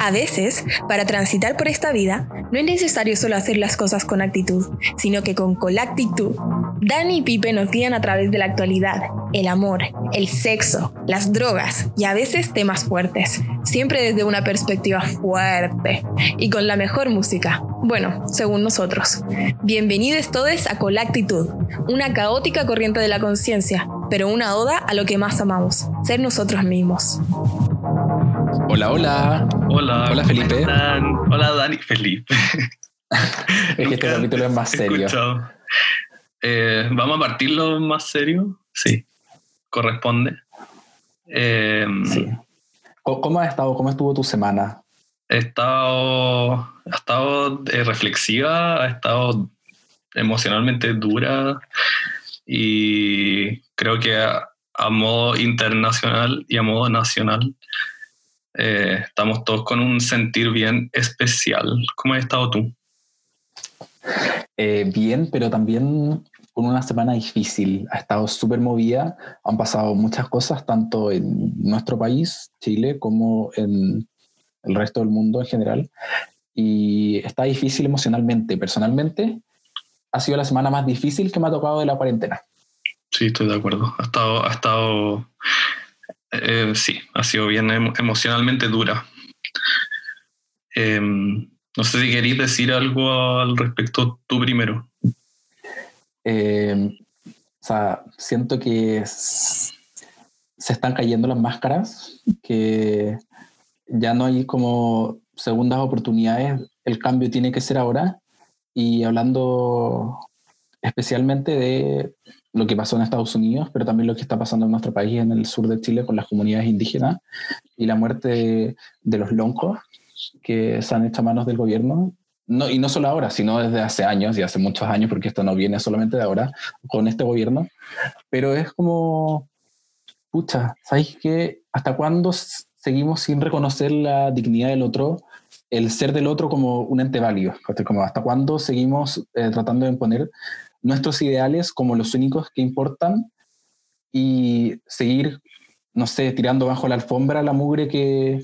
A veces, para transitar por esta vida, no es necesario solo hacer las cosas con actitud, sino que con colactitud. Dani y Pipe nos guían a través de la actualidad, el amor, el sexo, las drogas y a veces temas fuertes, siempre desde una perspectiva fuerte y con la mejor música. Bueno, según nosotros. Bienvenidos todos a Colactitud, una caótica corriente de la conciencia, pero una oda a lo que más amamos, ser nosotros mismos. Hola, hola. Hola. Hola, Felipe. Hola, Dani. Felipe. es que este capítulo es más serio. Eh, Vamos a partirlo más serio. Sí, corresponde. Eh, sí. ¿Cómo has estado? ¿Cómo estuvo tu semana? He estado, ha estado eh, reflexiva, ha estado emocionalmente dura y creo que a modo internacional y a modo nacional eh, estamos todos con un sentir bien especial. ¿Cómo has estado tú? Eh, bien, pero también con una semana difícil. Ha estado súper movida. Han pasado muchas cosas, tanto en nuestro país, Chile, como en el resto del mundo en general. Y está difícil emocionalmente. Personalmente, ha sido la semana más difícil que me ha tocado de la cuarentena. Sí, estoy de acuerdo. Ha estado, ha estado eh, sí, ha sido bien emocionalmente dura. Em, no sé si queréis decir algo al respecto tú primero. Em, o sea, siento que se están cayendo las máscaras, que ya no hay como segundas oportunidades, el cambio tiene que ser ahora. Y hablando especialmente de lo que pasó en Estados Unidos, pero también lo que está pasando en nuestro país, en el sur de Chile, con las comunidades indígenas y la muerte de, los loncos que se han hecho a manos del gobierno. No, y no solo ahora, sino desde hace años y hace muchos años, porque esto no viene solamente de ahora con este gobierno, pero es como, pucha, ¿sabéis qué? ¿Hasta cuándo seguimos sin reconocer la dignidad del otro, el ser del otro como un ente válido? ¿Hasta cuándo seguimos eh, tratando de imponer nuestros ideales como los únicos que importan y seguir, no sé, tirando bajo la alfombra la mugre que,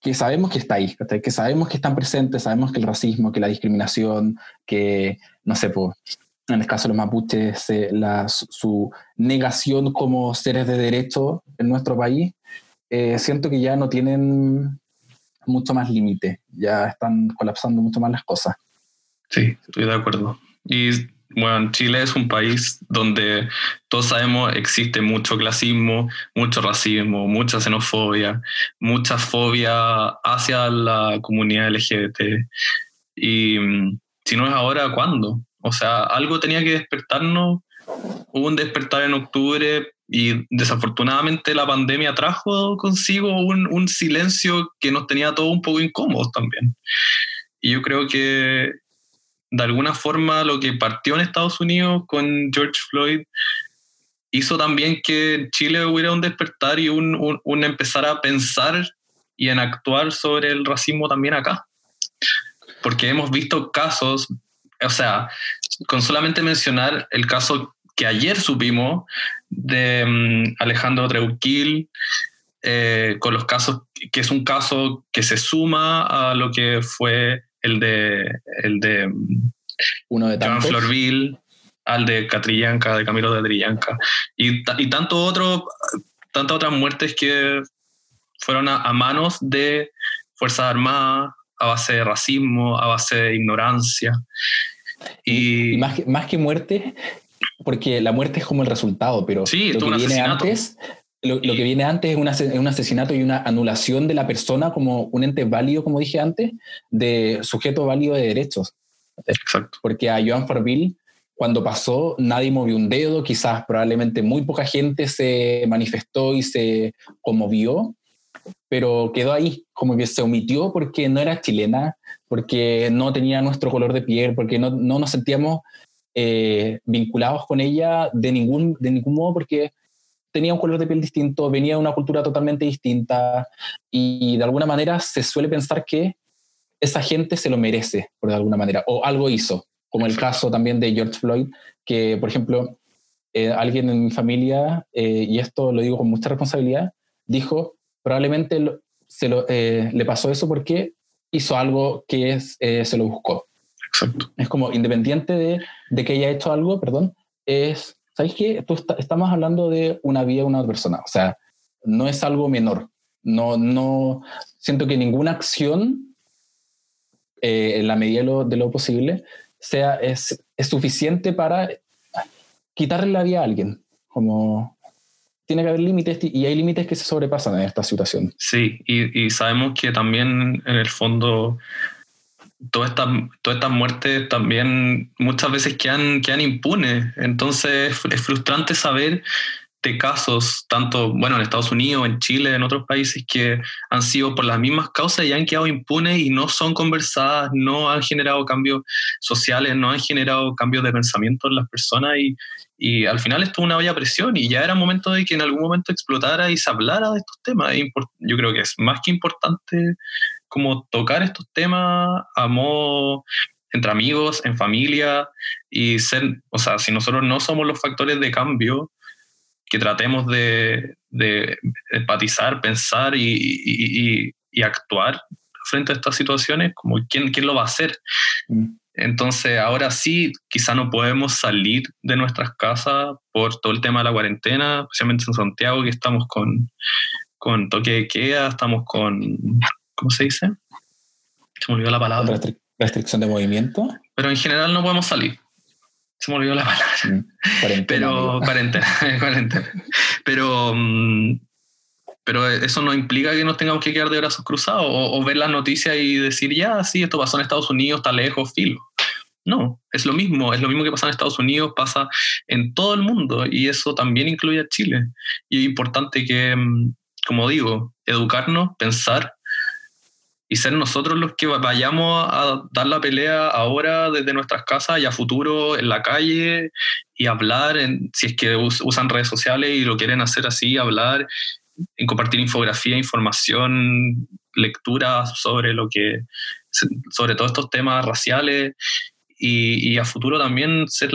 que sabemos que está ahí, que sabemos que están presentes, sabemos que el racismo, que la discriminación, que, no sé, pues, en el caso de los mapuches, eh, la, su negación como seres de derecho en nuestro país, eh, siento que ya no tienen mucho más límite, ya están colapsando mucho más las cosas. Sí, estoy de acuerdo. Y bueno, Chile es un país donde todos sabemos existe mucho clasismo, mucho racismo, mucha xenofobia, mucha fobia hacia la comunidad LGBT. Y mm, si no es ahora, ¿cuándo? O sea, algo tenía que despertarnos. Hubo un despertar en octubre y desafortunadamente la pandemia trajo consigo un, silencio que nos tenía todo un poco incómodos también. Y yo creo que de alguna forma lo que partió en Estados Unidos con George Floyd hizo también que en Chile hubiera un despertar y un, un, empezar a pensar y en actuar sobre el racismo también acá. Porque hemos visto casos, o sea, con solamente mencionar el caso que ayer supimos de mm, Alejandro Treuquil, eh, con los casos, que es un caso que se suma a lo que fue el de, el de uno de Joan Florville, al de Catrillanca, de Camilo de Catrillanca, y, y tanto otro, tantas otras muertes que fueron a, manos de Fuerzas Armadas, a base de racismo, a base de ignorancia. Y, más, que, más que muerte, porque la muerte es como el resultado, pero sí, lo que viene antes lo, que viene antes es, un asesinato y una anulación de la persona como un ente válido, como dije antes, de sujeto válido de derechos. Exacto. Porque a Joan Farville, cuando pasó, nadie movió un dedo, quizás probablemente muy poca gente se manifestó y se conmovió, pero quedó ahí, como que se omitió porque no era chilena, porque no tenía nuestro color de piel, porque no, no nos sentíamos eh, vinculados con ella de ningún, de ningún modo, porque tenía un color de piel distinto, venía de una cultura totalmente distinta y de alguna manera se suele pensar que esa gente se lo merece, por de alguna manera, o algo hizo, como el caso también de George Floyd, que por ejemplo, eh, alguien en mi familia, eh, y esto lo digo con mucha responsabilidad, dijo, probablemente se lo, eh, le pasó eso porque hizo algo que es, se lo buscó. Exacto. Es como independiente de, de que haya hecho algo, perdón, es, ¿sabes qué? Tú estamos hablando de una vida de una persona, o sea, no es algo menor. No, no, siento que ninguna acción, eh, en la medida de lo, de lo, posible, sea, es, es suficiente para quitarle la vida a alguien. Como tiene que haber límites y hay límites que se sobrepasan en esta situación. Sí, y, y sabemos que también en el fondo todas estas toda esta muertes también muchas veces quedan, quedan impunes. Entonces es frustrante saber de casos, tanto bueno, en Estados Unidos, en Chile, en otros países, que han sido por las mismas causas y han quedado impunes y no son conversadas, no han generado cambios sociales, no han generado cambios de pensamiento en las personas y, y al final esto es una valla presión y ya era momento de que en algún momento explotara y se hablara de estos temas. Yo creo que es más que importante como tocar estos temas a modo entre amigos, en familia y ser, o sea, si nosotros no somos los factores de cambio, que tratemos de, de empatizar, pensar y, y, actuar frente a estas situaciones, como quién, quién lo va a hacer. Mm. Entonces, ahora sí, quizá no podemos salir de nuestras casas por todo el tema de la cuarentena, especialmente en Santiago, que estamos con, con toque de queda, estamos con, ¿cómo se dice? Se me olvidó la palabra. restricción de movimiento. Pero en general no podemos salir. Se me olvidó la palabra. Mm, pero cuarentena, cuarentena. Pero, mm, pero eso no implica que nos tengamos que quedar de brazos cruzados o, ver las noticias y decir, ya, sí, esto pasó en Estados Unidos, está lejos, filo. No, es lo mismo, es lo mismo que pasa en Estados Unidos, pasa en todo el mundo y eso también incluye a Chile. Y es importante que, mm, como digo, educarnos, pensar y ser nosotros los que vayamos a dar la pelea ahora desde nuestras casas y a futuro en la calle y hablar, en, si es que usan redes sociales y lo quieren hacer así, hablar, en compartir infografía, información, lectura sobre lo que, sobre todos estos temas raciales y, y a futuro también ser,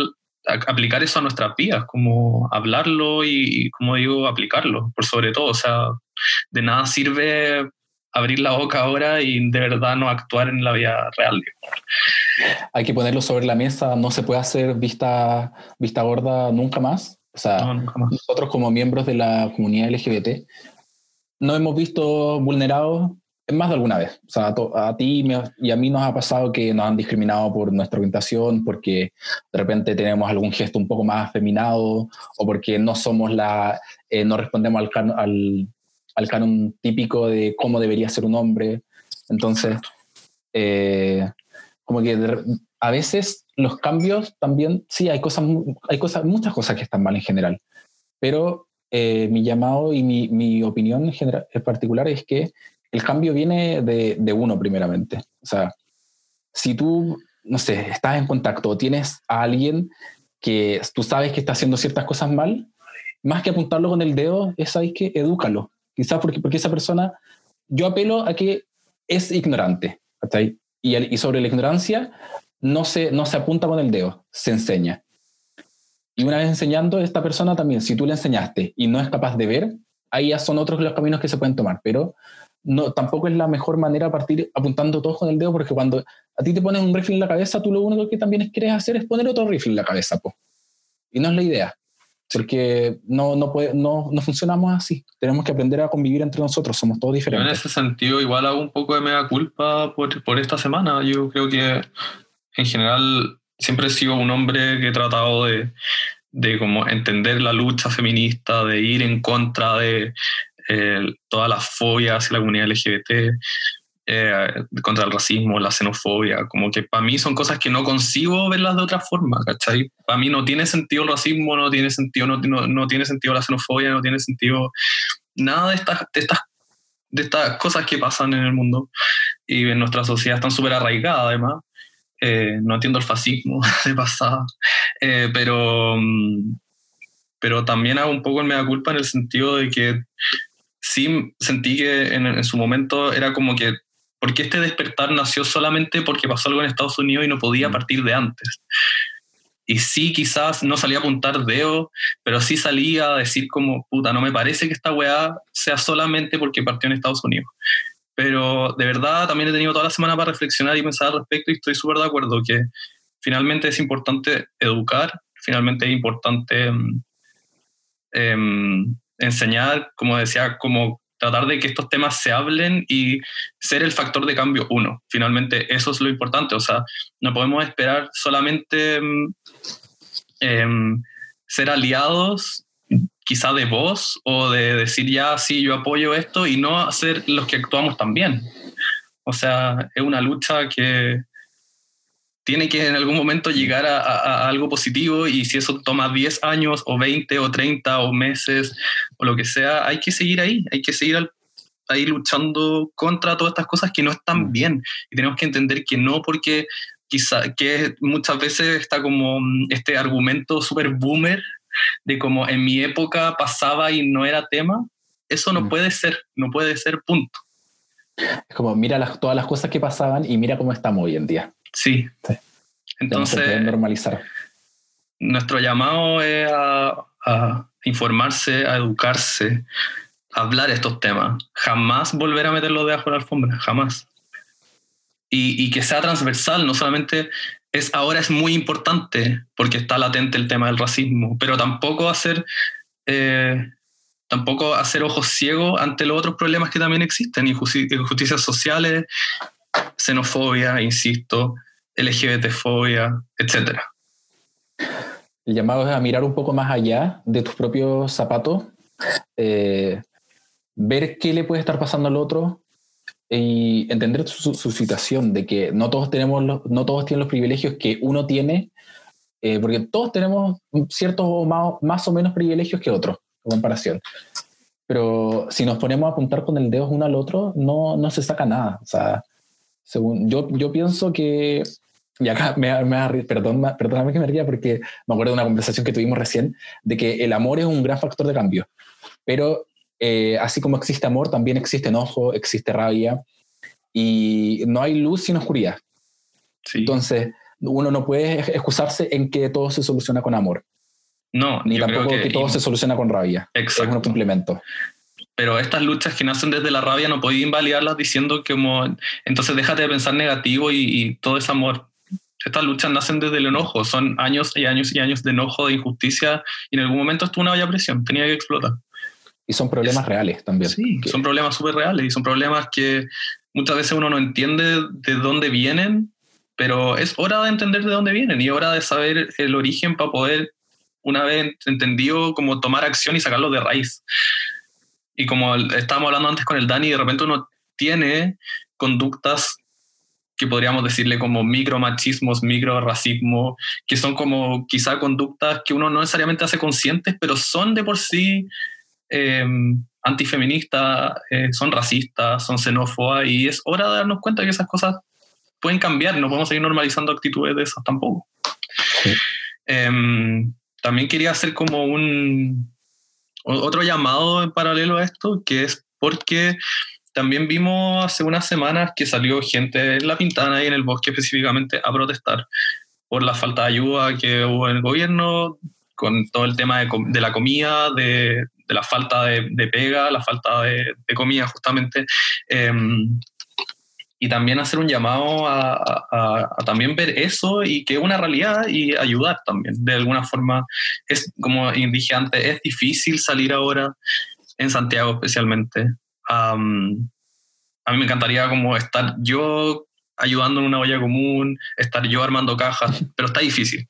aplicar eso a nuestras vidas, como hablarlo y, como digo, aplicarlo, por sobre todo, o sea, de nada sirve abrir la boca ahora y de verdad no actuar en la vida real. Hay que ponerlo sobre la mesa, no se puede hacer vista, vista gorda nunca más. O sea, nosotros como miembros de la comunidad LGBT nos hemos visto vulnerados más de alguna vez. O sea, a, ti y a mí nos ha pasado que nos han discriminado por nuestra orientación, porque de repente tenemos algún gesto un poco más afeminado o porque no somos la, eh, no respondemos al, al, al canon típico de cómo debería ser un hombre. Entonces, eh, como que a veces los cambios también, sí, hay cosas, hay cosas, muchas cosas que están mal en general, pero eh, mi llamado y mi, mi, opinión en, general, en particular es que el cambio viene de, de uno primeramente. O sea, si tú, no sé, estás en contacto o tienes a alguien que tú sabes que está haciendo ciertas cosas mal, más que apuntarlo con el dedo, es ahí que edúcalo. Quizás porque, porque esa persona, yo apelo a que es ignorante. Y, y, sobre la ignorancia no se, no se apunta con el dedo, se enseña. Y una vez enseñando, esta persona también, si tú le enseñaste y no es capaz de ver, ahí ya son otros los caminos que se pueden tomar. Pero no, tampoco es la mejor manera partir apuntando todos con el dedo, porque cuando a ti te pones un rifle en la cabeza, tú lo único que también quieres hacer es poner otro rifle en la cabeza. Po. Y no es la idea porque no, no, puede, no, no, funcionamos así. Tenemos que aprender a convivir entre nosotros, somos todos diferentes. en ese sentido, igual hago un poco de mega culpa por, por, esta semana. Yo creo que en general siempre he sido un hombre que he tratado de, de como entender la lucha feminista, de ir en contra de eh, todas las fobias hacia la comunidad LGBT. Eh, contra el racismo, la xenofobia, como que para mí son cosas que no consigo verlas de otra forma, ¿cachai? Para mí no tiene sentido el racismo, no tiene sentido, no, no, tiene sentido la xenofobia, no tiene sentido nada de estas, de estas, de estas cosas que pasan en el mundo y en nuestra sociedad están súper arraigadas además. Eh, no entiendo el fascismo de pasada, eh, pero, mm, pero también hago un poco el mea culpa en el sentido de que sí sentí que en, en, su momento era como que porque este despertar nació solamente porque pasó algo en Estados Unidos y no podía mm. partir de antes. y sí quizás no salía a apuntar dedo, pero sí salía a decir como, puta, no me parece que esta weá sea solamente porque partió en Estados Unidos. Pero de verdad también he tenido toda la semana para reflexionar y pensar al respecto y estoy súper de acuerdo que finalmente es importante educar, finalmente es importante mm, em, enseñar, como decía, como tratar de que estos temas se hablen y ser el factor de cambio uno. Finalmente eso es lo importante, o sea, no podemos esperar solamente em, ser aliados quizá de voz o de decir ya, sí, yo apoyo esto y no ser los que actuamos también. O sea, es una lucha que, tiene que en algún momento llegar a, algo positivo y si eso toma 10 años o 20 o 30 o meses o lo que sea, hay que seguir ahí, hay que seguir ahí luchando contra todas estas cosas que no están mm. bien y tenemos que entender que no porque quizá que muchas veces está como mm, este argumento súper boomer de como en mi época pasaba y no era tema, eso no mm. puede ser, no puede ser punto. Es como mira las, todas las cosas que pasaban y mira cómo estamos hoy en día. Sí. Entonces, normalizar. Nuestro llamado es a, informarse, a educarse, a hablar estos temas. Jamás volver a meterlo debajo de la alfombra, jamás. Y, y, que sea transversal, no solamente es ahora es muy importante porque está latente el tema del racismo, pero tampoco hacer eh, tampoco hacer ojos ciegos ante los otros problemas que también existen, injusticias sociales, xenofobia, insisto, LGBTfobia, etc. El llamado es a mirar un poco más allá de tus propios zapatos, eh, ver qué le puede estar pasando al otro y entender su, situación, de que no todos, tenemos no todos tienen los privilegios que uno tiene, eh, porque todos tenemos ciertos más, más o menos privilegios que otros, en comparación. Pero si nos ponemos a apuntar con el dedo uno al otro, no, no se saca nada. O sea, según, yo, yo pienso que, y acá me, me perdón, perdóname que me ría porque me acuerdo de una conversación que tuvimos recién, de que el amor es un gran factor de cambio, pero eh, así como existe amor, también existe enojo, existe rabia, y no hay luz sin oscuridad. Entonces, uno no puede excusarse en que todo se soluciona con amor. No, ni tampoco que, todo se soluciona con rabia. Exacto. Es un complemento pero estas luchas que nacen desde la rabia no podéis invalidarlas diciendo que como, entonces déjate de pensar negativo y, todo es amor. Estas luchas nacen desde el enojo, son años y años y años de enojo, de injusticia, y en algún momento estuvo una valla presión, tenía que explotar. Y son problemas reales también. Sí, son problemas súper reales y son problemas que muchas veces uno no entiende de dónde vienen, pero es hora de entender de dónde vienen y hora de saber el origen para poder, una vez entendido, como tomar acción y sacarlo de raíz. Y como estábamos hablando antes con el Dani, de repente uno tiene conductas que podríamos decirle como micromachismos, micro racismo, que son como quizá conductas que uno no necesariamente hace conscientes, pero son de por sí eh, antifeministas, eh, son racistas, son xenófobas, y es hora de darnos cuenta que esas cosas pueden cambiar, no podemos seguir normalizando actitudes de esas tampoco. Em, también quería hacer como un, otro llamado en paralelo a esto, que es porque también vimos hace unas semanas que salió gente en La Pintana y en el bosque específicamente a protestar por la falta de ayuda que hubo en el gobierno, con todo el tema de, la comida, de, la falta de, pega, la falta de, comida justamente. Em, y también hacer un llamado a, también ver eso y que es una realidad y ayudar también. De alguna forma, es como dije antes, es difícil salir ahora en Santiago especialmente. a mí me encantaría como estar yo ayudando en una olla común, estar yo armando cajas, pero está difícil.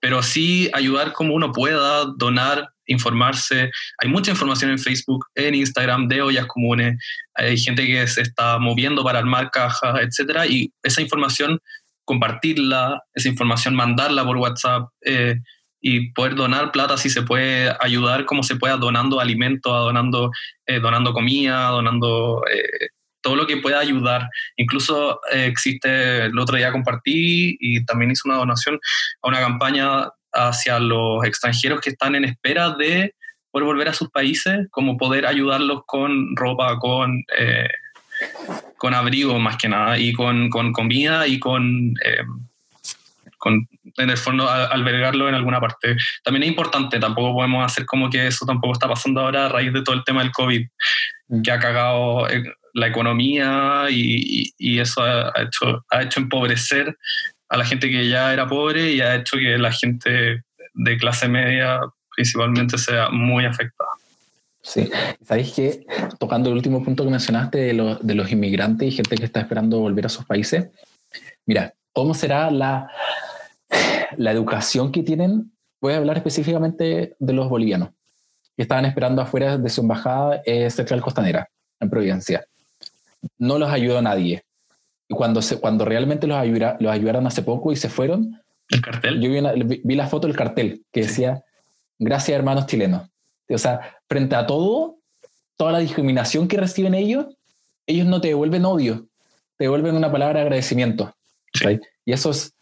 Pero sí ayudar como uno pueda, donar informarse. Hay mucha información en Facebook, en Instagram de ollas comunes. Hay gente que se está moviendo para armar cajas, etcétera. Y esa información, compartirla, esa información, mandarla por WhatsApp eh, y poder donar plata si se puede ayudar como se pueda, donando alimentos, donando, eh, donando comida, donando eh, todo lo que pueda ayudar. Incluso existe, el otro día compartí y también hice una donación a una campaña hacia los extranjeros que están en espera de poder volver a sus países, como poder ayudarlos con ropa, con, eh, con abrigo más que nada, y con, con comida y con, eh, con en el fondo albergarlo en alguna parte. También es importante, tampoco podemos hacer como que eso tampoco está pasando ahora a raíz de todo el tema del COVID, mm. que ha cagado eh, la economía y, y, eso ha, hecho, ha hecho empobrecer a la gente que ya era pobre y ha hecho que la gente de clase media principalmente sea muy afectada. Sí, sabéis que tocando el último punto que mencionaste de, de los inmigrantes y gente que está esperando volver a sus países, mira, ¿cómo será la, la educación que tienen? Voy a hablar específicamente de los bolivianos que estaban esperando afuera de su embajada eh, central costanera, en Providencia. No los ayudó nadie. Y cuando, se, cuando realmente los, los ayudaron hace poco y se fueron, ¿El cartel? Yo vi, vi la foto del cartel que decía, gracias hermanos chilenos. O sea, frente a todo, toda la discriminación que reciben ellos, ellos no te devuelven odio, te devuelven una palabra de agradecimiento. Y eso es,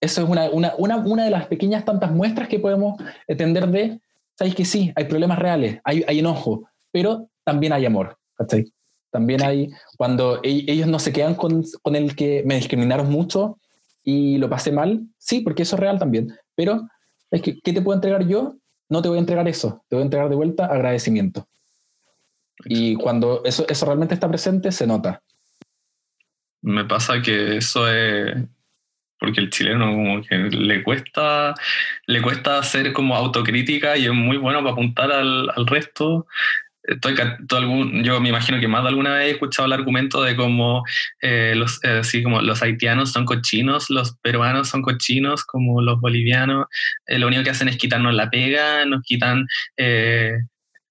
eso es una, una, una, una, de las pequeñas tantas muestras que podemos entender de, ¿sabes que sí? Hay problemas reales, hay, hay enojo, pero también hay amor. También hay, cuando e, ellos no se quedan con, con el que me discriminaron mucho y lo pasé mal, sí, porque eso es real también, pero es que, ¿qué te puedo entregar yo? no te voy a entregar eso, te voy a entregar de vuelta agradecimiento. Y cuando eso, eso realmente está presente, se nota. Me pasa que eso es porque el chileno como que le cuesta le cuesta hacer como autocrítica y es muy bueno para apuntar al, al resto Estoy, algún, yo me imagino que más de alguna vez he escuchado el argumento de cómo eh, los, eh, así como los haitianos son cochinos, los peruanos son cochinos, como los bolivianos, eh, lo único que hacen es quitarnos la pega, nos quitan,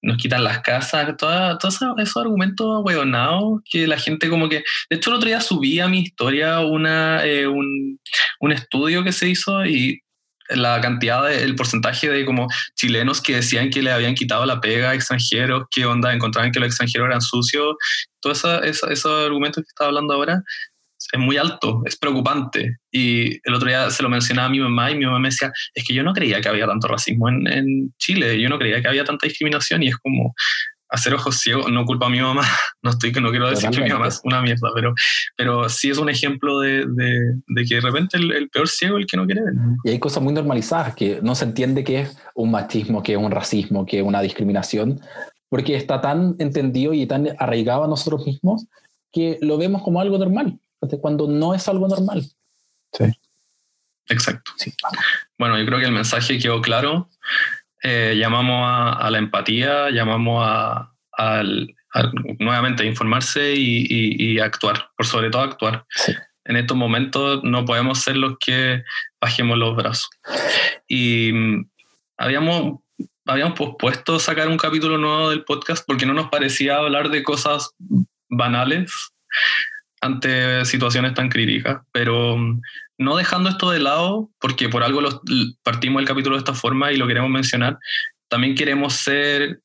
nos quitan las casas, todos eso, esos argumentos huevonados que la gente como que... De hecho, el otro día subí a mi historia una, un, un estudio que se hizo y la cantidad, el porcentaje de como chilenos que decían que le habían quitado la pega a extranjeros, qué onda, encontraban que los extranjeros eran sucios, todos esos argumentos que estaba hablando ahora, es muy alto, es preocupante. Y el otro día se lo mencionaba a mi mamá y mi mamá me decía, es que yo no creía que había tanto racismo en, en Chile, yo no creía que había tanta discriminación y es como, hacer ojos ciegos, no culpa a mi mamá, no estoy que no quiero decir que mi mamá es una mierda, pero, pero sí es un ejemplo de, de, que de repente el, peor ciego es el que no quiere ver. Y hay cosas muy normalizadas que no se entiende que es un machismo, que es un racismo, que es una discriminación, porque está tan entendido y tan arraigado a nosotros mismos que lo vemos como algo normal, cuando no es algo normal. Sí. Exacto. Sí. Bueno, yo creo que el mensaje quedó claro. Eh, llamamos a, la empatía, llamamos a, nuevamente a informarse y, actuar, por sobre todo actuar. En estos momentos no podemos ser los que bajemos los brazos. Y mm, habíamos, habíamos pospuesto sacar un capítulo nuevo del podcast porque no nos parecía hablar de cosas banales ante situaciones tan críticas, pero mm, no dejando esto de lado, porque por algo partimos el capítulo de esta forma y lo queremos mencionar, también queremos ser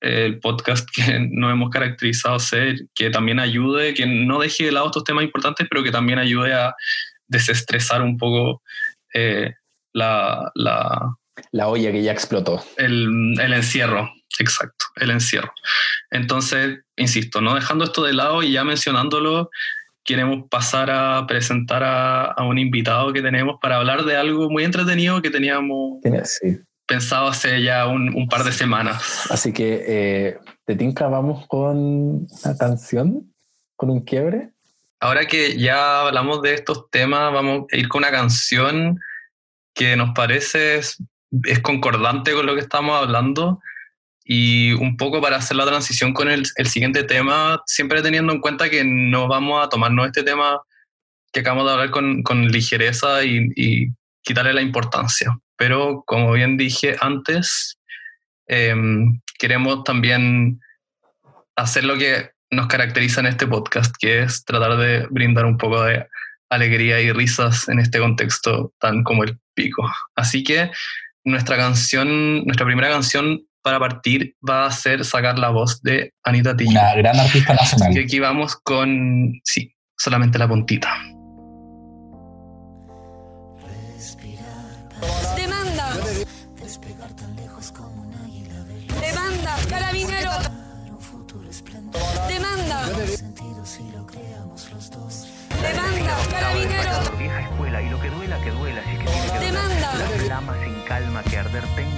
el podcast que nos hemos caracterizado ser, que también ayude, que no deje de lado estos temas importantes, pero que también ayude a desestresar un poco eh, la, la, la, olla que ya explotó. El, el encierro, exacto, el encierro. Entonces, insisto, no dejando esto de lado y ya mencionándolo, queremos pasar a presentar a, un invitado que tenemos para hablar de algo muy entretenido que teníamos pensado hace ya un, par de semanas. Así que, eh, de Tinka, vamos con una canción, con un quiebre. Ahora que ya hablamos de estos temas, vamos a ir con una canción que nos parece es concordante con lo que estamos hablando y un poco para hacer la transición con el, el, siguiente tema, siempre teniendo en cuenta que no vamos a tomarnos este tema que acabamos de hablar con, con ligereza y, y, quitarle la importancia. Pero como bien dije antes, em, queremos también hacer lo que nos caracteriza en este podcast, que es tratar de brindar un poco de alegría y risas en este contexto tan como el pico. Así que nuestra canción, nuestra primera canción para partir va a ser sacar la voz de Anita Tilly. Una gran artista nacional. Y aquí vamos con, sí, solamente la puntita. Demanda. Demanda, carabinero. Demanda. si lo creamos los dos. Demanda, carabinero. Vieja escuela y lo que duela, que duela. Que que Demanda. Las flamas sin calma que arder tenga.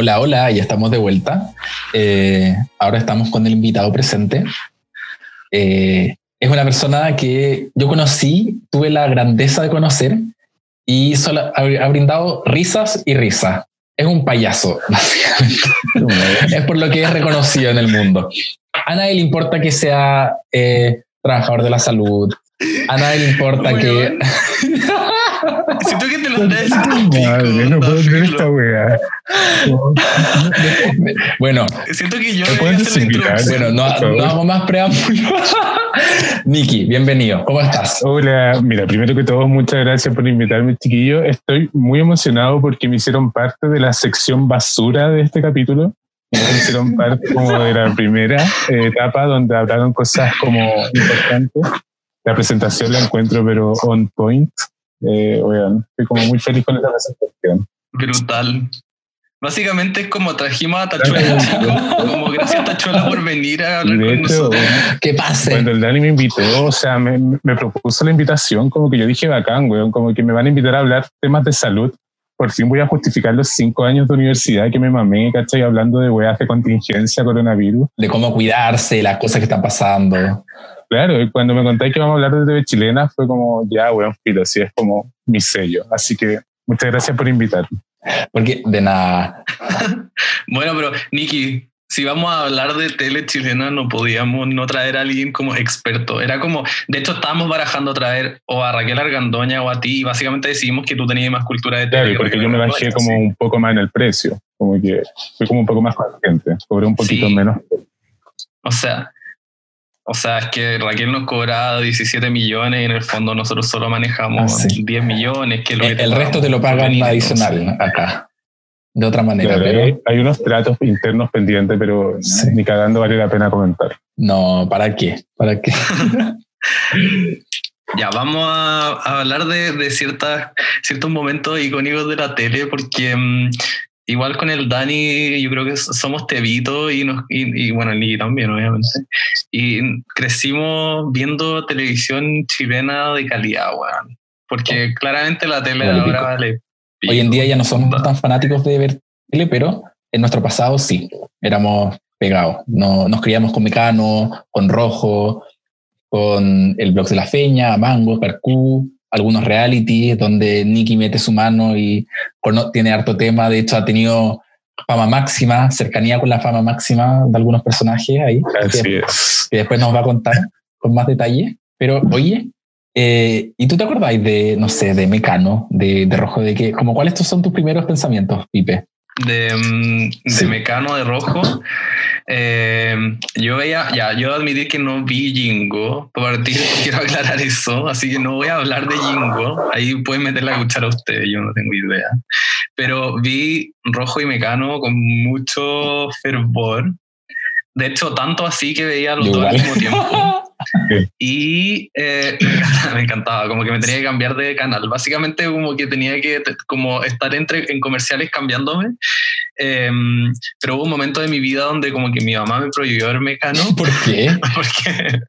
Hola, hola, ya estamos de vuelta. Eh, ahora estamos con el invitado presente. Eh, es una persona que yo conocí, tuve la grandeza de conocer y solo, ha, ha brindado risas y risas. Es un payaso, básicamente. es por lo que es reconocido en el mundo. A nadie le importa que sea eh, trabajador de la salud. A nadie le importa Bueno. que... Siento que te lo diciendo Madre, no puedo creer esta wea. bueno, Siento que yo ¿Me debería puedes hacer la bueno, no, no hago más preámbulos. Niki, bienvenido. ¿Cómo estás? Hola, mira, primero que todo, muchas gracias por invitarme, chiquillo. Estoy muy emocionado porque me hicieron parte de la sección basura de este capítulo. Me hicieron parte como de la primera eh, etapa donde hablaron cosas como importantes. La presentación la encuentro, pero on point. Eh, oigan, estoy como muy feliz con esta presentación. Brutal. Básicamente es como trajimos a Tachuela, chicos. Como gracias a Tachuela por venir a hablar de con hecho, nosotros. ¿Qué pase? Cuando el Dani me invitó, o sea, me, me propuso la invitación, como que yo dije bacán, weón, como que me van a invitar a hablar temas de salud. Por fin voy a justificar los cinco años de universidad que me mamé, ¿cachai? Hablando de weas de contingencia, coronavirus. de cómo cuidarse, las cosas que están pasando. Claro, y cuando me contáis que vamos a hablar de TV chilena, fue como, ya, weón, filo, sí, es como mi sello. Así que muchas gracias por invitarme. Porque de nada. Bueno, pero Niki, si vamos a hablar de tele chilena, no podíamos no traer a alguien como experto. Era como, de hecho, estábamos barajando traer o a Raquel Argandoña o a ti, y básicamente decidimos que tú tenías más cultura de tele. Claro, porque yo me Argandoña, bajé como sí. un poco más en el precio, como que fui como un poco más consciente, cobré un poquito Sí. menos. O sea, o sea, es que Raquel nos cobraba 17 millones y en el fondo nosotros solo manejamos Ah, sí. 10 millones. Que lo que El, resto te lo pagan adicional entonces. acá. De otra manera, Claro, pero hay, hay unos tratos internos pendientes, pero Sí. ni cagando vale la pena comentar. no, ¿para qué? ¿Para qué? Ya, vamos a, a hablar de, de ciertas, ciertos momentos icónicos de la tele, porque mm, igual con el Dani, yo creo que somos tebitos y, nos, y, y, bueno, el Niki también, obviamente. Y crecimos viendo televisión chilena de calidad, weón. Porque claramente la tele Vale ahora pico. vale. Hoy en día ya no somos tan fanáticos de ver tele, pero en nuestro pasado sí, éramos pegados. No, nos criamos con Mecano, con Rojo, con el blog de la Feña, Mango, Percú, algunos reality donde Nicky mete su mano y tiene harto tema. De hecho, ha tenido fama máxima, cercanía con la fama máxima de algunos personajes ahí. Así que, es. que después nos va a contar con más detalle. Pero oye, eh, ¿y tú te acordáis de, no sé, de Mecano, de, de Rojo, de qué? Como cuáles son tus primeros pensamientos, Pipe? De, mm, de Sí. Mecano de Rojo. Eh, yo veía, ya, yo admití que no vi Jingo. Por partir, quiero aclarar eso. Así que no voy a hablar de Jingo. Ahí pueden meter la cuchara ustedes, yo no tengo idea. Pero vi Rojo y Mecano con mucho fervor. De hecho, tanto así que veía los Yo dos al mismo tiempo. Y eh, me encantaba, como que me tenía que cambiar de canal. Básicamente como que tenía que como estar entre, en comerciales cambiándome. Eh, pero hubo un momento de mi vida donde como que mi mamá me prohibió ver Mecano ¿Por qué? porque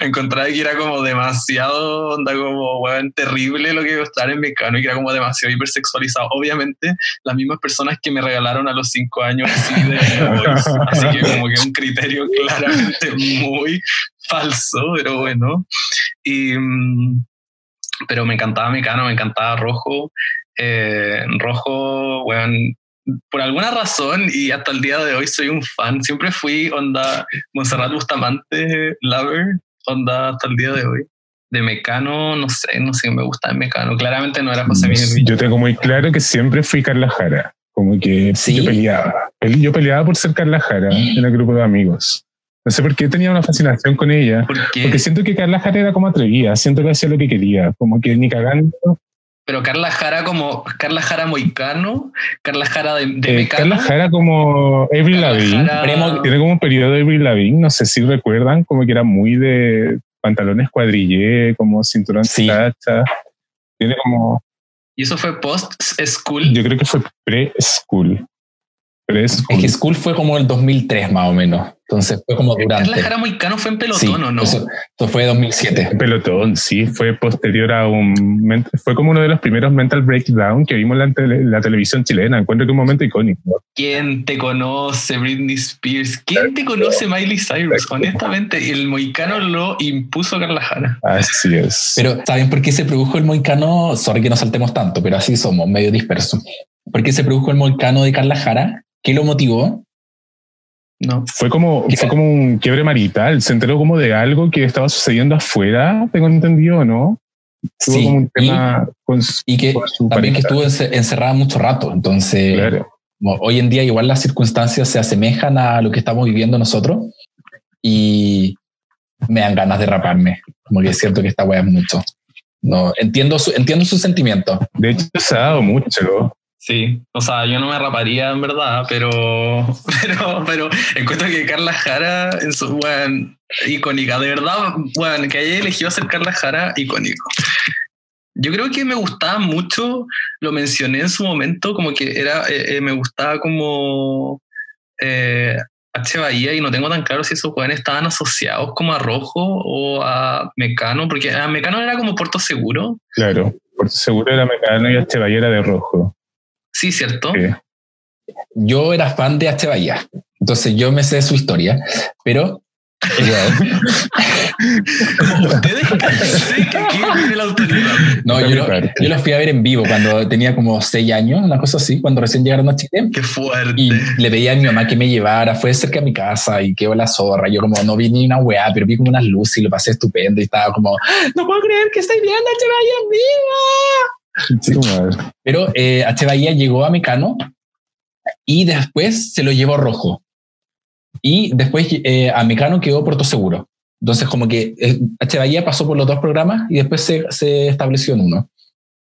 encontraba que era como demasiado, onda como, weón, terrible lo que iba a estar en Mecano y que era como demasiado hipersexualizado. Obviamente, las mismas personas que me regalaron a los cinco años así de. Así que como que un criterio claramente muy falso, pero bueno. Y, mm, pero me encantaba Mecano, me encantaba Rojo. Eh, Rojo, weón, por alguna razón y hasta el día de hoy soy un fan. Siempre fui onda Monserrat Bustamante lover, onda hasta el día de hoy. De Mecano, no sé, no sé, me gusta de Mecano. Claramente no era José Miguel Villa. Yo tengo muy claro que siempre fui Carla Jara. Como que ¿Sí? yo peleaba. Pele- Yo peleaba por ser Carla Jara en el grupo de amigos. No sé por qué tenía una fascinación con ella. ¿Por qué? Porque siento que Carla Jara era como atrevida, siento que hacía lo que quería, como que ni cagando. Pero Carla Jara como Carla Jara Moicano, Carla Jara de, de Eh, Mecano. Carla Jara como Avril Lavigne. Jara- Tiene como un periodo de Avril Lavigne, no sé si recuerdan, como que era muy de pantalones cuadrillé, como cinturón Sí. tacha. Tiene como, Y eso fue post school. yo creo que fue pre-school. Pre-school. Es que School fue como el 2003 más o menos. Entonces fue como durante. Carla Jara Moicano fue en Sí, pelotón, ¿o no? eso, eso fue 2007. Pelotón, sí, fue posterior a un. Fue como uno de los primeros mental breakdown que vimos en la, tele- la televisión chilena. Encuentro que un momento icónico. ¿Quién te conoce Britney Spears? ¿Quién te conoce Miley Cyrus? Honestamente, el moicano lo impuso Carla Jara. Así es. Pero ¿saben por qué se produjo el moicano? Sorry que no saltemos tanto, pero así somos, medio dispersos. ¿Por qué se produjo el moicano de Carla Jara? ¿Qué lo motivó? No. fue como, fue como un quiebre marital. Se enteró como de algo que estaba sucediendo afuera, tengo entendido, ¿no? Tuvo Sí, como un y- tema con su, y que con su también que pareja. estuvo ence- encerrada mucho rato. Entonces, Claro. hoy en día igual las circunstancias se asemejan a lo que estamos viviendo nosotros y me dan ganas de raparme. Como que siento que esta weá es mucho. No, entiendo su, entiendo sus sentimientos. De hecho, se ha dado mucho. Sí, o sea, yo no me raparía en verdad, pero, pero, pero encuentro que Carla Jara en su weón, icónica, de verdad, weón, que haya elegido ser Carla Jara icónico. Yo creo que me gustaba mucho, lo mencioné en su momento, como que era, eh, eh, me gustaba como eh, H. Bahía y no tengo tan claro si esos weones estaban asociados como a Rojo o a Mecano, porque a Mecano era como Puerto Seguro, Claro. Por seguro era Mecano y H. era de rojo. Sí, ¿cierto? Sí. Yo era fan de H. Bahía, entonces yo me sé su historia, pero Ustedes cállense, que la autoridad. no, yo, lo- yo los fui a ver en vivo cuando tenía como seis años, una cosa así, cuando recién llegaron a Chile. Qué fuerte. Y le pedí a mi mamá que me llevara, fue cerca de mi casa y quedó la zorra. Yo como no vi ni una weá, pero vi como unas luces y lo pasé estupendo y estaba como, no puedo creer que estoy viendo a. Bahía en vivo. Sí. Pero eh, H. Bahía llegó a Mecano y después se lo llevó Rojo. Y después eh, a Mecano quedó Puerto Seguro. Entonces como que eh, H. Bahía pasó por los dos programas y después se, se estableció en uno.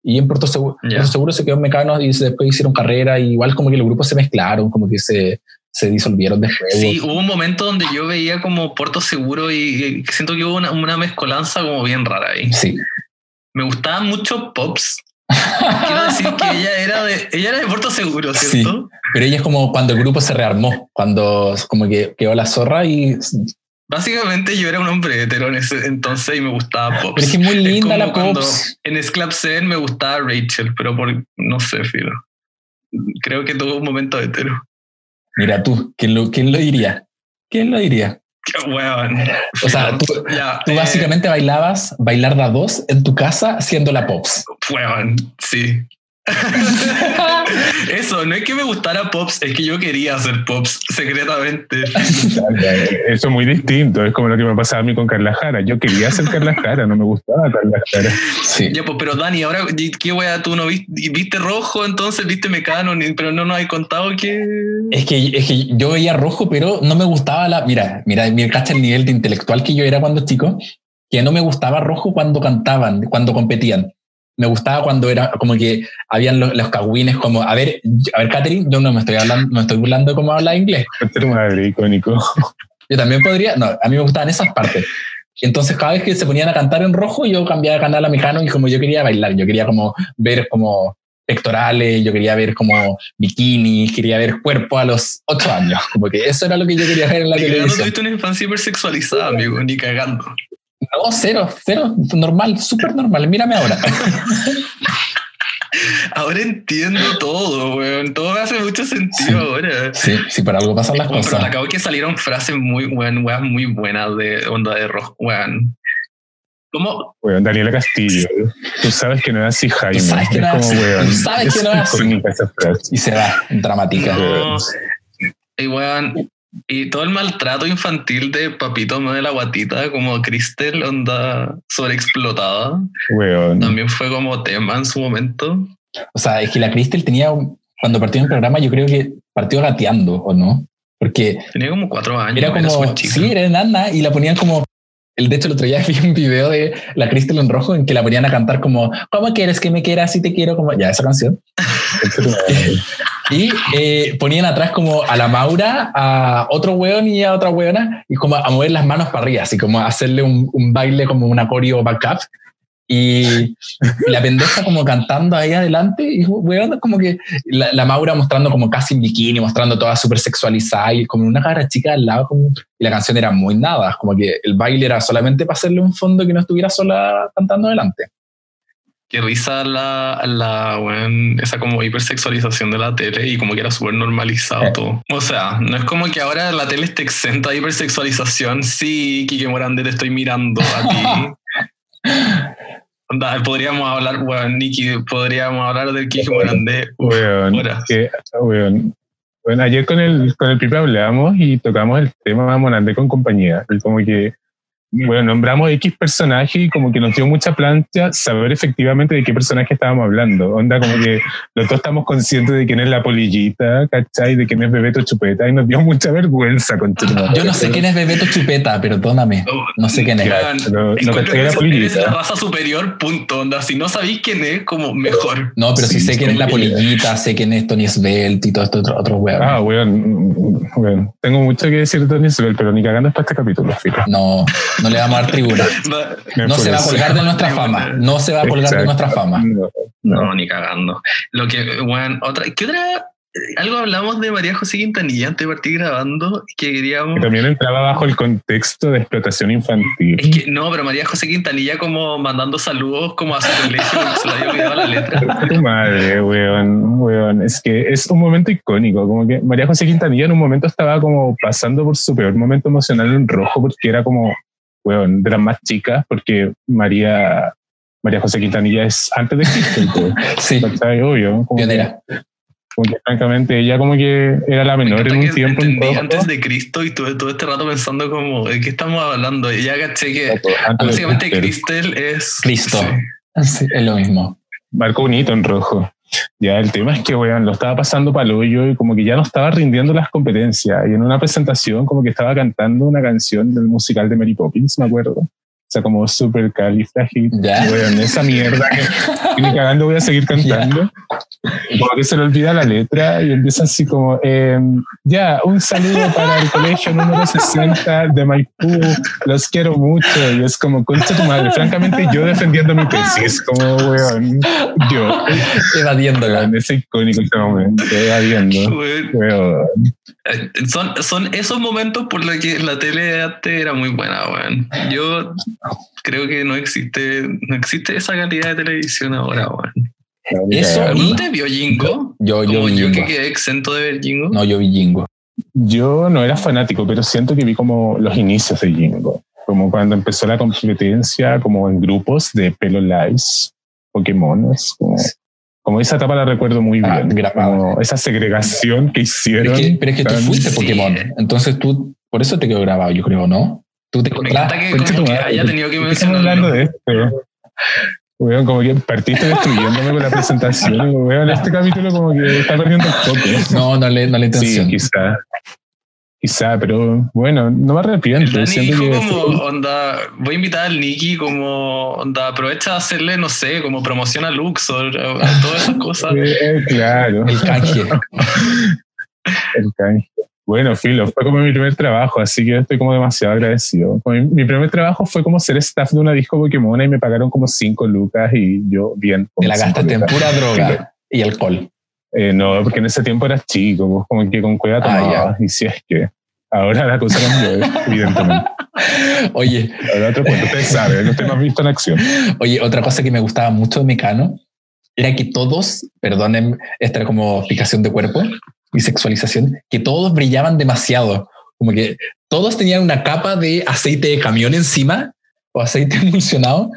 Y en Puerto Seguro, Ya. Puerto Seguro se quedó en Mecano y se- después hicieron carrera. Y igual como que los grupos se mezclaron, como que se, se disolvieron después. Sí, hubo un momento donde yo veía como Puerto Seguro y, y siento que hubo una, una mezcolanza como bien rara ahí. Sí. Me gustaba mucho Pops. Quiero decir que ella era de, ella era de Puerto Seguro, Sí. ¿cierto? Pero ella es como cuando el grupo se rearmó, cuando como que quedó la zorra y... Básicamente yo era un hombre hetero en ese entonces y me gustaba Pops. Pero es que muy linda la Pops. En Sclap 7 me gustaba Rachel, pero por, no sé, filo. Creo que tuvo un momento hetero. Mira tú, ¿quién lo, quién lo diría? ¿Quién lo diría? Qué weón. O sea, tú, Ya, tú eh, básicamente bailabas bailar da dos en tu casa siendo la Pops. Weón, sí. Eso, no es que me gustara Pops, es que yo quería hacer Pops secretamente. Eso es muy distinto. Es como lo que me pasaba a mí con Carla Jara. Yo quería ser Carla Jara, no me gustaba Carla Jara. Sí. Ya, pues, pero Dani, ahora, ¿qué wea tú no viste? ¿Viste rojo entonces? ¿Viste mecano? Pero no nos hay contado que. Es que, es que yo veía rojo, pero no me gustaba la. Mira, mira, mira, el nivel de intelectual que yo era cuando chico, que no me gustaba rojo cuando cantaban, cuando competían. Me gustaba cuando era como que habían los, los cagüines, como, a ver, a ver, Catherine, yo no me estoy hablando, no estoy burlando como habla inglés. Este madre icónico. Yo también podría, no, a mí me gustaban esas partes. Entonces, cada vez que se ponían a cantar en rojo, yo cambiaba de canal a mecano y como yo quería bailar, yo quería como ver como pectorales, yo quería ver como bikinis, quería ver cuerpo a los ocho años. Como que eso era lo que yo quería ver en la televisión. tuviste una infancia hipersexualizada, amigo, ni cagando. No, cero, cero, normal, súper normal. Mírame ahora. Ahora entiendo todo, weón. Todo me hace mucho sentido ahora. Sí, sí, por algo pasan las Bueno, pero cosas. acabo que salieron frases muy, weón, muy buenas de onda de rojo, weón. ¿Cómo? Weón, Daniela Castillo. Tú sabes que no es así, Jaime. Tú sabes que no es es como, así. weón. Tú sabes que no es así. Y se va, dramática. No. Y weón, y todo el maltrato infantil de Papito me de la guatita, como Cristel, onda sobreexplotada, Weón. también fue como tema en su momento. O sea, es que la Cristel tenía, un- cuando partió en el programa, yo creo que partió gateando, ¿o no? Porque Tenía como cuatro años, era era como, chica. sí, era enana y la ponían como El, de hecho, el otro día vi un video de la Crystal en rojo en que la ponían a cantar como ¿Cómo quieres que me quieras si te quiero? Como ya, esa canción. y eh, ponían atrás como a la Maura, a otro weón y a otra weona, y como a mover las manos para arriba, así como a hacerle un, un baile como un coreo backup. Y la pendeja como cantando ahí adelante, y weón, como que la, la Maura mostrando como casi en bikini, mostrando toda súper sexualizada y como una cara chica al lado, como, y la canción era muy nada, como que el baile era solamente para hacerle un fondo que no estuviera sola cantando adelante. Qué risa la, la weón, esa como hipersexualización de la tele y como que era súper normalizado Eh. todo. O sea, no es como que ahora la tele esté exenta de hipersexualización. Sí, Kike Morande, te estoy mirando a ti. Podríamos hablar, weón, Nikki, podríamos hablar del Kike Morande. Weón. Bueno, ayer con el, con el Pipe hablamos y tocamos el tema Monandé con compañía. Como que, bueno, nombramos X personaje y como que nos dio mucha plancha saber efectivamente de qué personaje estábamos hablando. Onda, como que los dos estamos conscientes de quién es la polillita, ¿cachai? De quién es Bebeto Chupeta y nos dio mucha vergüenza con Yo no sé quién es Bebeto Chupeta, perdóname. No sé quién es. No que polillita. la raza superior, punto. Onda, si no sabéis quién es, como mejor. No, pero sí, Sí, sé quién es la polillita, sé quién es Tony Svelte y todo esto otro, otro weón. Ah, weón. Tengo mucho que decir de Tony Isabel, pero ni cagando para este capítulo, fíjate. No, no le vamos a dar tribuna. No se va a colgar de nuestra fama. No se va a colgar de nuestra fama. No, no. No, ni cagando. Lo que, bueno, otra, ¿qué otra? Algo hablamos de María José Quintanilla antes de partir grabando, que queríamos... Que también entraba bajo el contexto de explotación infantil. Es que no, pero María José Quintanilla como mandando saludos como a su colegio, se le había olvidado la letra. Tu madre, weón, weón. Es que es un momento icónico. Como que María José Quintanilla en un momento estaba como pasando por su peor momento emocional en rojo porque era como, weón, de las más chicas, porque María, María José Quintanilla es antes de Cristo. Sí. Obvio. Como que, pionera. como que, francamente ella como que era la Me menor en un tiempo en antes de Cristo y tuve todo este rato pensando como, ¿de qué estamos hablando? Y ya caché que Antes básicamente. Cristel es... Cristo. sí. Sí, es lo mismo. marcó un hito en rojo. Ya, el tema es que, weón, lo estaba pasando para hoyo y como que ya no estaba rindiendo las competencias. Y en una presentación como que estaba cantando una canción del musical de Mary Poppins, me acuerdo. Sea, como. Ya. Weón, esa mierda que ni cagando voy a seguir cantando. Y Como que se le olvida la letra y empieza así como, eh, ya, un saludo para el colegio número 60 de Maipú, los quiero mucho. Y es como, concha tu madre. Francamente, yo defendiendo mi tesis, como, weón, yo. Evadiéndola. Weón, es icónico este momento, evadiendo. Weón, Weón. Son, son esos momentos por los que la tele de antes era muy buena, weón. Yo creo que no existe, no existe esa calidad de televisión ahora, weón. Eso ¿Alguno y- de ustedes vio Jingo? Yo, yo Como vi yo que quedé exento de ver Jingo. No, yo vi Jingo. Yo no era fanático, pero siento que vi como los inicios de Jingo. Como cuando empezó la competencia, como en grupos de pelo lice, Pokémones. Como, como esa etapa la recuerdo muy Ah, bien. grababa. Como esa segregación que Pero hicieron. es que, pero es que tú fuiste sí. Pokémon. Entonces tú, por eso te quedó grabado, yo creo, ¿no? Tú te Me encanta que como que haya tenido que ¿por qué estamos mencionarlo. hablando de esto? Weón, como que partiste destruyéndome con la presentación. Weón, este capítulo como que está perdiendo el foco. No, no le, no le Sí, intención. quizá. Quizá, pero bueno, no me El arrepiento. Dani dijo que como, onda, voy a invitar al Nicky como, onda, aprovecha de hacerle, no sé, como promoción a Luxor, a- a todas esas cosas. Eh, claro, El canje. el canje. Bueno, Filo, fue como mi primer trabajo, así que estoy como demasiado agradecido. Mi, mi primer trabajo fue como ser staff de una disco Pokémon y me pagaron como 5 lucas y yo bien. Te la cinco gastaste en lucas. pura droga y alcohol. Eh, no, porque en ese tiempo eras chico, pues, como que con cueva Ah, tomaba. y si es que ahora la cosa cambió, eh, evidentemente. Oye, Ahora otro punto, ustedes saben, usted me ha visto en acción. Oye, otra cosa que me gustaba mucho de Mecano era que todos, perdonen, esta como fijación de cuerpo y sexualización, que todos brillaban demasiado. Como que todos tenían una capa de aceite de camión encima o aceite emulsionado.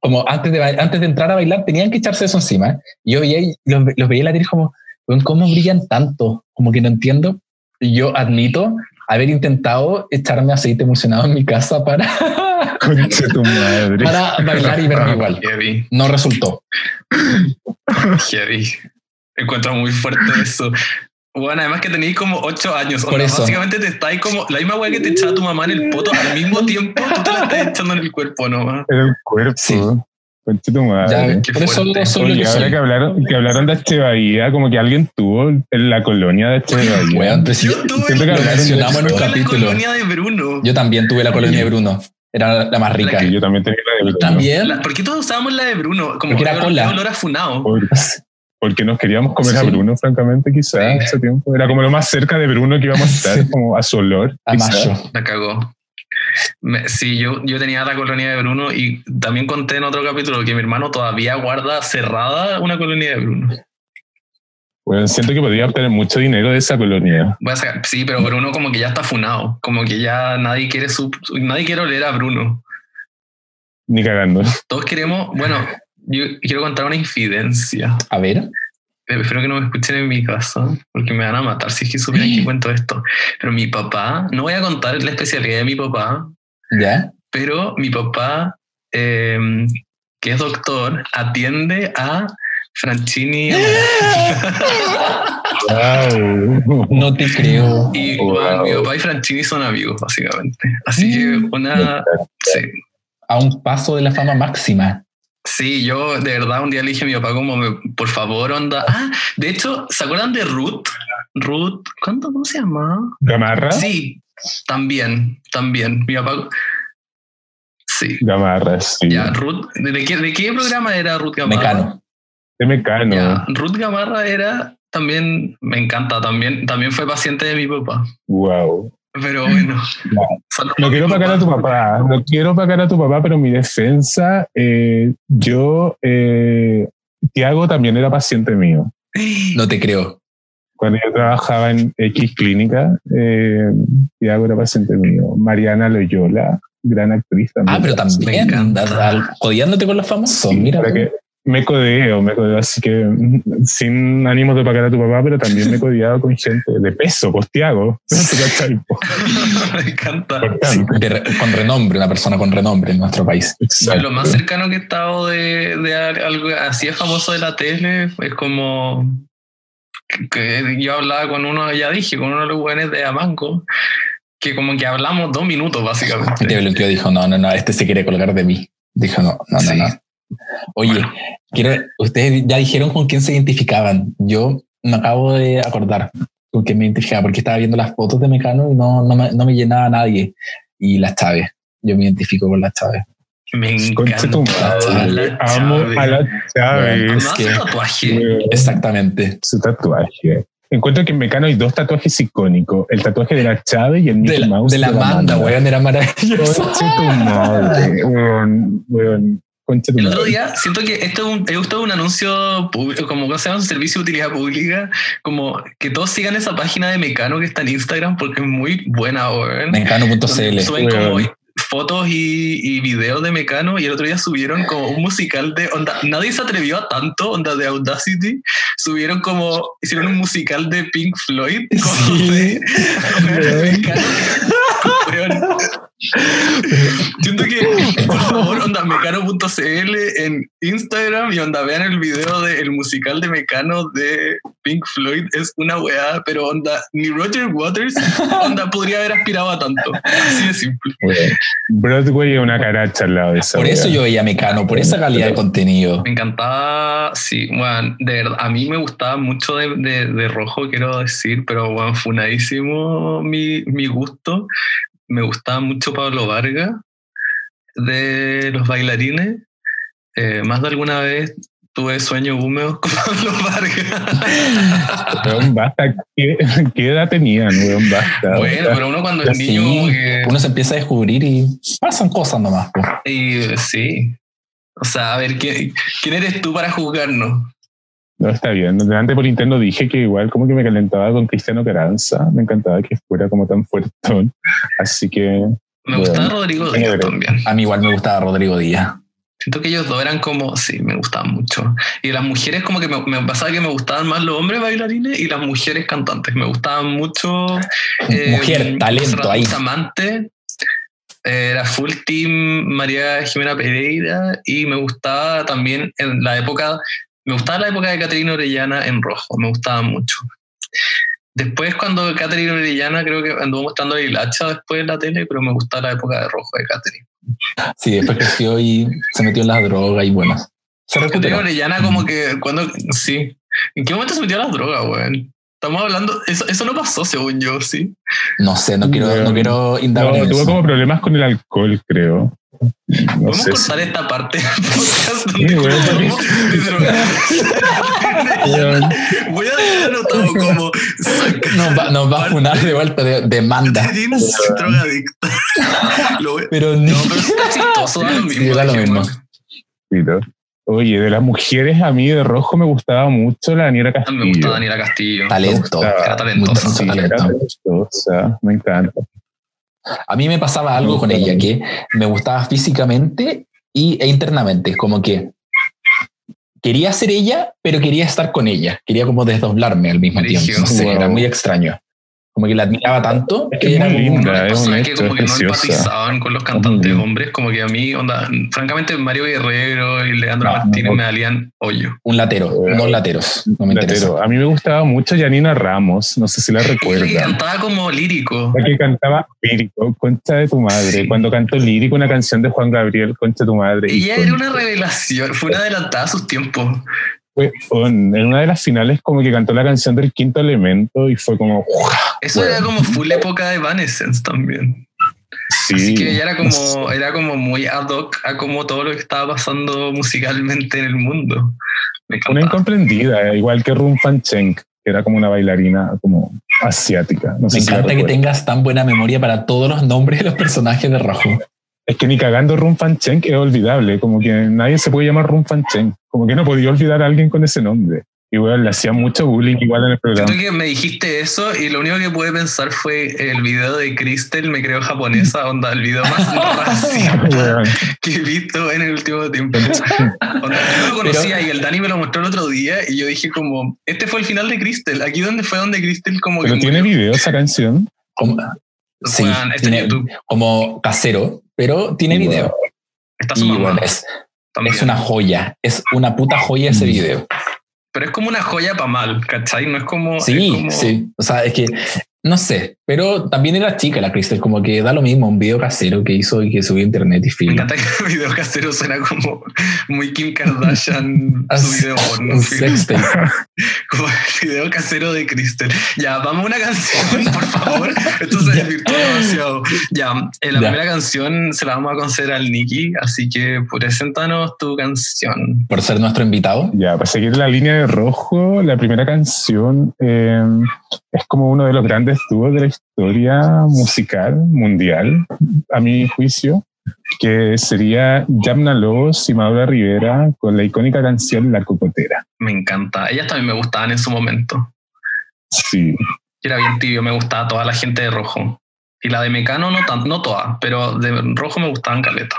Como antes de, antes de entrar a bailar, tenían que echarse eso encima. Y yo veía, los, los veía en la tele como, "Weón, ¿cómo brillan tanto? Como que no entiendo. Y yo admito haber intentado echarme aceite emulsionado en mi casa para, Conche tu madre. para bailar y verme igual. Heavy, No resultó. heavy. Encuentro muy fuerte eso. Bueno, además que tenéis como 8 años. Por onda, eso. Básicamente te estáis como. La misma weá que te echaba tu mamá en el poto, al mismo tiempo tú te la estás echando en el cuerpo nomás. Era el cuerpo. Sí. Conche tu madre. Ya, por eso fuerte. soy lo Oye, que ahora que hablaron, que hablaron de Echevarría, como que alguien tuvo en la colonia de Echevarría. Si- Yo tuve Siento que la- lo mencionamos en un tuve la capítulo. colonia de Bruno. Yo también tuve la colonia de Bruno. Era la más rica. Que yo también tenía la de Bruno. También. La- ¿Por qué todos usábamos la de Bruno? Como Porque era cola. olor a funao. Por- Porque nos queríamos comer a Sí. Bruno, francamente, quizás, Sí. ese tiempo. Era como lo más cerca de Bruno que íbamos a estar, Sí. como a su olor. A mayo. La cagó. Me- sí, yo, yo tenía la colonia de Bruno y también conté en otro capítulo que mi hermano todavía guarda cerrada una colonia de Bruno. Bueno, siento que podría obtener mucho dinero de esa colonia. Voy a sacar- sí, pero Bruno como que ya está funado. Como que ya nadie quiere su, su- nadie quiere oler a Bruno. Ni cagando. Todos queremos, bueno, yo quiero contar una infidencia. A ver. Eh, Espero que no me escuchen en mi casa, porque me van a matar si es que supieran que cuento esto. Pero mi papá, no voy a contar la especialidad de mi papá, Ya. pero mi papá, eh, que es doctor, atiende a Franchini Wow. No te creo. y Wow. bueno, mi papá y Franchini son amigos, básicamente. Así que Mm. una... Sí, A un paso de la fama máxima. Sí, yo de verdad un día le dije a mi papá como, por favor, onda. Ah, de hecho, ¿se acuerdan de Ruth? Ruth, ¿cuánto, ¿cómo se llama? Gamarra. Sí, también, también. Mi papá... Sí, Gamarra, sí. ya, Ruth, ¿de qué, de qué programa era Ruth Gamarra? Mecano. De Mecano. Ya, Ruth Gamarra era también, me encanta, también, también fue paciente de mi papá. Wow. Pero bueno. No. No mi quiero pagar a tu papá, no quiero pagar a tu papá, pero mi defensa, eh, yo, eh, Tiago también era paciente mío. No te creo. Cuando yo trabajaba en X clínica, eh, Tiago era paciente mío. Mariana Loyola, gran actriz también. Ah, pero también. andas Jodiándote con los famosos. Mira. Que me codeo, me codeo, así que mm, sin ánimos de pagar a tu papá, pero también me he codeado con gente de peso, pues Tiago. ¿Tú cachai? me encanta. De con renombre, una persona con renombre en nuestro país. Exacto. lo más cercano que he estado de, de algo así de famoso de la tele es como que- yo hablaba con uno, ya dije, con uno de los buenos de Amanco, que como que hablamos dos minutos Y te básicamente. bloqueó, dijo, no, no, no, este se quiere colgar de mí. Dijo, no, no, Sí. no, no. Oye, quiero, ustedes ya dijeron con quién se identificaban. Yo me acabo de acordar con quién me identificaba, porque estaba viendo las fotos de Mecano y no, no, me, no me llenaba nadie. Y las Chávez. Yo me identifico con las Chávez. Me Concha tu encanta. la Amo a la Bueno, Chávez. No hace que- tatuaje. Exactamente. Su tatuaje. Encuentro que en Mecano hay dos tatuajes icónicos: el tatuaje de la Chávez y el De Mickey la, Mouse. de la Amanda, weón, era maravilloso. Concha tu madre. Weón, weón. Concha tu El otro madre. día siento que esto es un, esto es un anuncio público, como que se llama un servicio de utilidad pública, como que todos sigan esa página de Mecano que está en Instagram porque es muy buena, weón. Mecano.cl. Suben como. Fotos y, y videos de Mecano y el otro día subieron como un musical de onda. Nadie se atrevió a tanto, onda de Audacity. Subieron como, hicieron un musical de Pink Floyd. Como Sí. de, de Mecano. Weón. Siento que, por favor, onda mecano.cl en Instagram y onda vean el video del musical de Mecano de Pink Floyd. Es una weá, pero onda, ni Roger Waters onda podría haber aspirado a tanto. Así de simple. Weón. Broadway es una caracha al lado de esa. Por eso weá. yo veía Mecano, por esa calidad de contenido. Me encantaba, sí, bueno, de verdad, a mí me gustaba mucho de, de, de rojo, quiero decir, pero bueno, funadísimo mi, mi gusto. Me gustaba mucho Pablo Vargas de los bailarines. Eh, más de alguna vez tuve sueños húmedos con Pablo Vargas. Weón, basta. ¿Qué, qué edad tenían, weón? Basta. bueno, pero uno cuando es niño, que. uno se empieza a descubrir y pasan cosas nomás. po. y, sí. O sea, a ver, ¿quién, ¿quién eres tú para juzgarnos? No, está bien. Delante por interno dije que igual como que me calentaba con Cristiano Caranza. Me encantaba que fuera como tan fuertón. Así que Me Bueno, gustaba Rodrigo Díaz también. A mí igual me gustaba Rodrigo Díaz. Siento que ellos dos eran como, sí, me gustaban mucho. Y las mujeres como que me, me pasaba que me gustaban más los hombres bailarines y las mujeres cantantes. Me gustaban mucho... eh, Mujer, talento ahí. Bustamante. Eh, Era full team María Jimena Pereira y me gustaba también en la época, me gustaba la época de Caterina Orellana en rojo, me gustaba mucho. Después, cuando Catherine Orellana, creo que anduvo mostrando el hacha después en la tele, pero me gusta la época de rojo de Catherine. Sí, después creció y se metió en las drogas y bueno. Recuperó. Orellana, como que, cuando, sí. ¿En qué momento se metió a las drogas, weón? Estamos hablando, eso, eso no pasó, según yo, sí. No sé, no quiero, no quiero indagar No, en tuvo eso. como problemas con el alcohol, creo. No ¿Podemos sé. si- cortar esta parte del podcast donde? Voy a dejar anotado como Nos va, nos va a funar de vuelta de demanda. Es drogadicta. Lo voy- Pero ni No, pero está chistoso, lo mismo. Sí, lo mismo. Oye, de las mujeres a mí de rojo me gustaba mucho la Daniela A Castillo. me gusta Daniela Castillo. talento. Era talentosa. Sí, talentosa, me encanta. A mí me pasaba algo con ella que me gustaba físicamente y, e internamente, como que quería ser ella, pero quería estar con ella. Quería como desdoblarme al mismo tiempo. No sé, Wow. era muy extraño. Como que la admiraba tanto Es que que es muy linda. Es que como que no empatizaban con los cantantes hombres, como que a mí, onda, francamente Mario Guerrero y Leandro No, Martínez no. me valían hoyo. un latero, unos lateros. No me interesa. Latero. A mí me gustaba mucho Janina Ramos, no sé si la Y que cantaba como lírico. La que cantaba lírico, concha de tu madre. Sí. Cuando cantó lírico una canción de Juan Gabriel, concha de tu madre. y Ella era una revelación, fue una adelantada a sus tiempos. Con- en una de las finales como que cantó la canción del quinto elemento y fue como Eso Bueno. era como full época de Evanescence también. sí Así que ella era como, era como muy ad hoc a como todo lo que estaba pasando musicalmente en el mundo. Me una incomprendida igual que Rum Fan Cheng que era como una bailarina como asiática no sé Me si encanta que tengas tan buena memoria para todos los nombres de los personajes de Rojo. Es que ni cagando Rum Fan Cheng es olvidable como que nadie se puede llamar Rum Fan Cheng como que no podía olvidar a alguien con ese nombre. Igual le hacía mucho bullying igual en el programa. Siento que me dijiste eso y lo único que pude pensar fue el video de Crystal, me creo japonesa, onda, el video más racista que he visto en el último tiempo. Onda, yo lo conocía y el Dani me lo mostró el otro día y yo dije como, este fue el final de Crystal, aquí donde fue donde Crystal como pero que tiene murió. video esa canción Como, sí, tiene- YouTube, como casero, pero tiene video. está su Y mamá bueno, es, es una joya. Es una puta joya ese Mm. video. Pero es como una joya para mal, ¿cachai? No es como... es Sí, como- sí. O sea, es que no sé, pero también era chica la Crystal, como que da lo mismo, un video casero que hizo y que subió a internet y Me film. encanta que el video casero suena como muy Kim Kardashian, Ah, su video porno. Como el video casero de Crystal. Ya, vamos a una canción, por favor. Esto se desvirtuó demasiado. Ya, eh, la Ya. primera canción se la vamos a conceder al Nicky, así que preséntanos tu canción. Por ser nuestro invitado. Ya, para seguir la línea de rojo, la primera canción eh, es como uno de los grandes dúos de la historia musical mundial, a mi juicio, que sería Yamna Lobos y Maura Rivera con la icónica canción La Cocotera. Me encanta. Ellas también me gustaban en su momento. Sí, Yo era bien tibio, me gustaba toda la gente de rojo. Y la de Mecano no, tan, no toda, pero de rojo me gustaban caleta.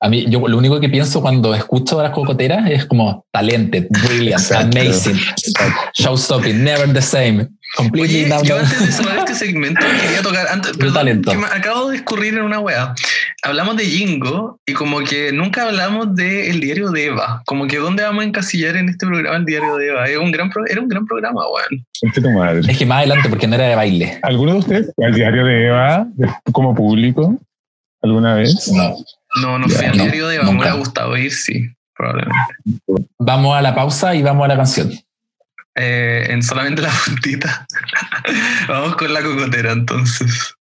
A mí, yo lo único que pienso cuando escucho a las cocoteras es como talented, brilliant, Exacto. amazing, showstopping, never the same, completely Oye, down yo antes de cerrar este segmento quería tocar, antes, perdón, talento. que me acabo de escurrir en una wea. Hablamos de Jingo y como que nunca hablamos del diario de Eva. Como que dónde vamos a encasillar en este programa el diario de Eva. Es un gran pro- era un gran programa, weón. madre. Es que más adelante, porque no era de baile. ¿Alguno de ustedes fue al diario de Eva como público alguna vez? No. No, no fui al no, diario de Eva. Me nunca. hubiera gustado ir, sí, probablemente. Vamos a la pausa y vamos a la canción. Eh, en solamente la puntita. vamos con la cocotera entonces.